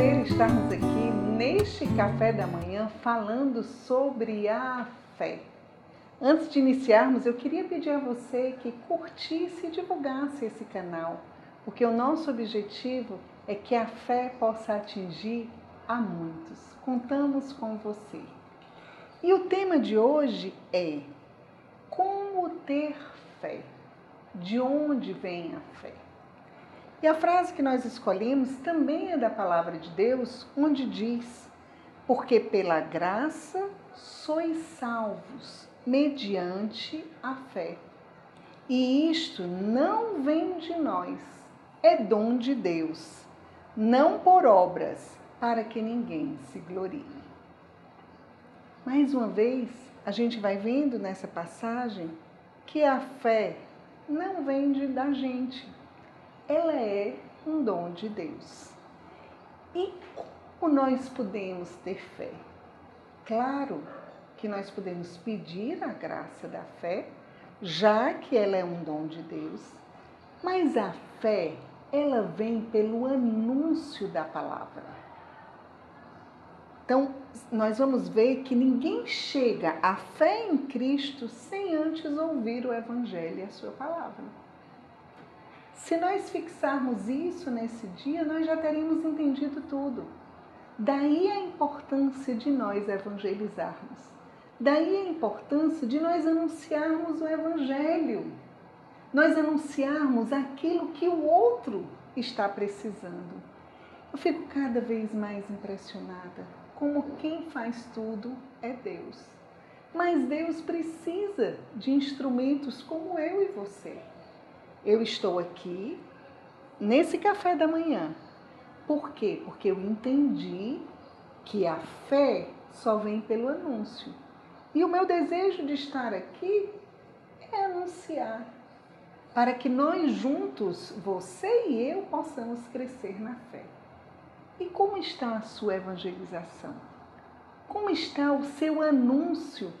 prazer estarmos aqui neste café da manhã falando sobre a fé. Antes de iniciarmos, eu queria pedir a você que curtisse e divulgasse esse canal, porque o nosso objetivo é que a fé possa atingir a muitos. Contamos com você. E o tema de hoje é Como ter fé? De onde vem a fé? E a frase que nós escolhemos também é da palavra de Deus, onde diz: Porque pela graça sois salvos, mediante a fé. E isto não vem de nós, é dom de Deus, não por obras, para que ninguém se glorie. Mais uma vez, a gente vai vendo nessa passagem que a fé não vem de, da gente, ela é um dom de Deus. E como nós podemos ter fé? Claro que nós podemos pedir a graça da fé, já que ela é um dom de Deus, mas a fé, ela vem pelo anúncio da palavra. Então, nós vamos ver que ninguém chega à fé em Cristo sem antes ouvir o Evangelho e a sua palavra. Se nós fixarmos isso nesse dia, nós já teríamos entendido tudo. Daí a importância de nós evangelizarmos. Daí a importância de nós anunciarmos o Evangelho. Nós anunciarmos aquilo que o outro está precisando. Eu fico cada vez mais impressionada como quem faz tudo é Deus. Mas Deus precisa de instrumentos como eu e você. Eu estou aqui nesse café da manhã. Por quê? Porque eu entendi que a fé só vem pelo anúncio. E o meu desejo de estar aqui é anunciar, para que nós juntos, você e eu, possamos crescer na fé. E como está a sua evangelização? Como está o seu anúncio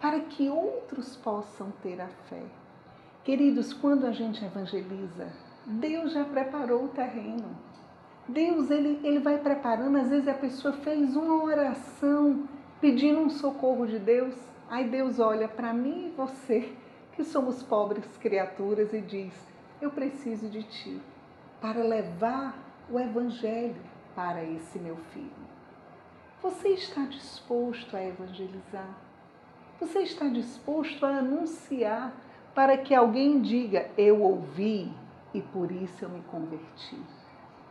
para que outros possam ter a fé? Queridos, quando a gente evangeliza, Deus já preparou o terreno. Deus, ele, ele vai preparando, às vezes a pessoa fez uma oração pedindo um socorro de Deus, aí Deus olha para mim e você, que somos pobres criaturas, e diz: Eu preciso de ti para levar o Evangelho para esse meu filho. Você está disposto a evangelizar? Você está disposto a anunciar para que alguém diga: Eu ouvi e por isso eu me converti.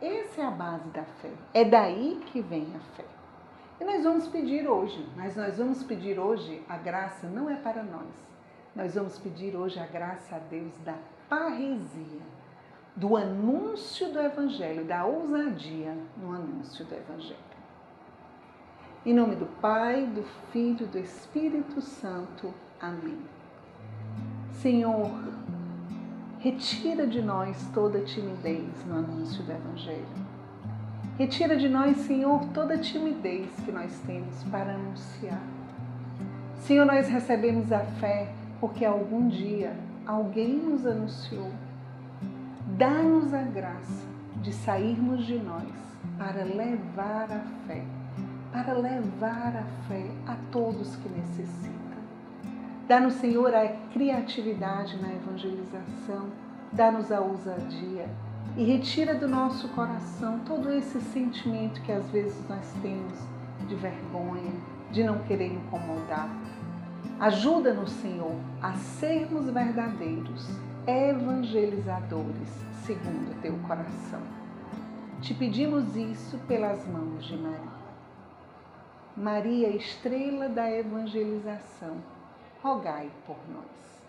Essa é a base da fé. É daí que vem a fé. E nós vamos pedir hoje, mas nós vamos pedir hoje a graça não é para nós. Nós vamos pedir hoje a graça a Deus da parresia, do anúncio do Evangelho, da ousadia no anúncio do Evangelho. Em nome do Pai, do Filho e do Espírito Santo. Amém. Senhor, retira de nós toda timidez no anúncio do Evangelho. Retira de nós, Senhor, toda timidez que nós temos para anunciar. Senhor, nós recebemos a fé porque algum dia alguém nos anunciou. Dá-nos a graça de sairmos de nós para levar a fé, para levar a fé a todos que necessitam. Dá-nos, Senhor, a criatividade na evangelização, dá-nos a ousadia e retira do nosso coração todo esse sentimento que às vezes nós temos de vergonha, de não querer incomodar. Ajuda-nos, Senhor, a sermos verdadeiros evangelizadores segundo teu coração. Te pedimos isso pelas mãos de Maria. Maria, estrela da evangelização rogai por nós.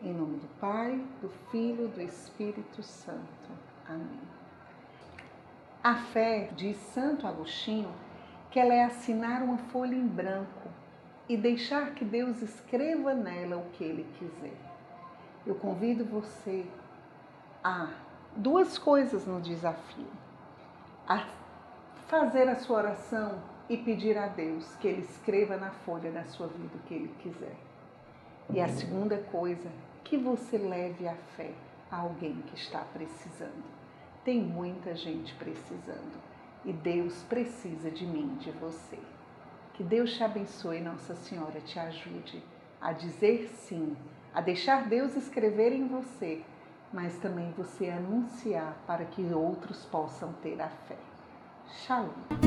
Em nome do Pai, do Filho, do Espírito Santo. Amém. A fé, diz Santo Agostinho, que ela é assinar uma folha em branco e deixar que Deus escreva nela o que Ele quiser. Eu convido você a duas coisas no desafio: a fazer a sua oração e pedir a Deus que Ele escreva na folha da sua vida o que Ele quiser. E a segunda coisa, que você leve a fé a alguém que está precisando. Tem muita gente precisando. e Deus precisa de mim, de você. Que Deus te abençoe, Nossa Senhora te ajude a dizer sim, a deixar Deus escrever em você, mas também você anunciar para que outros possam ter a fé. Shalom.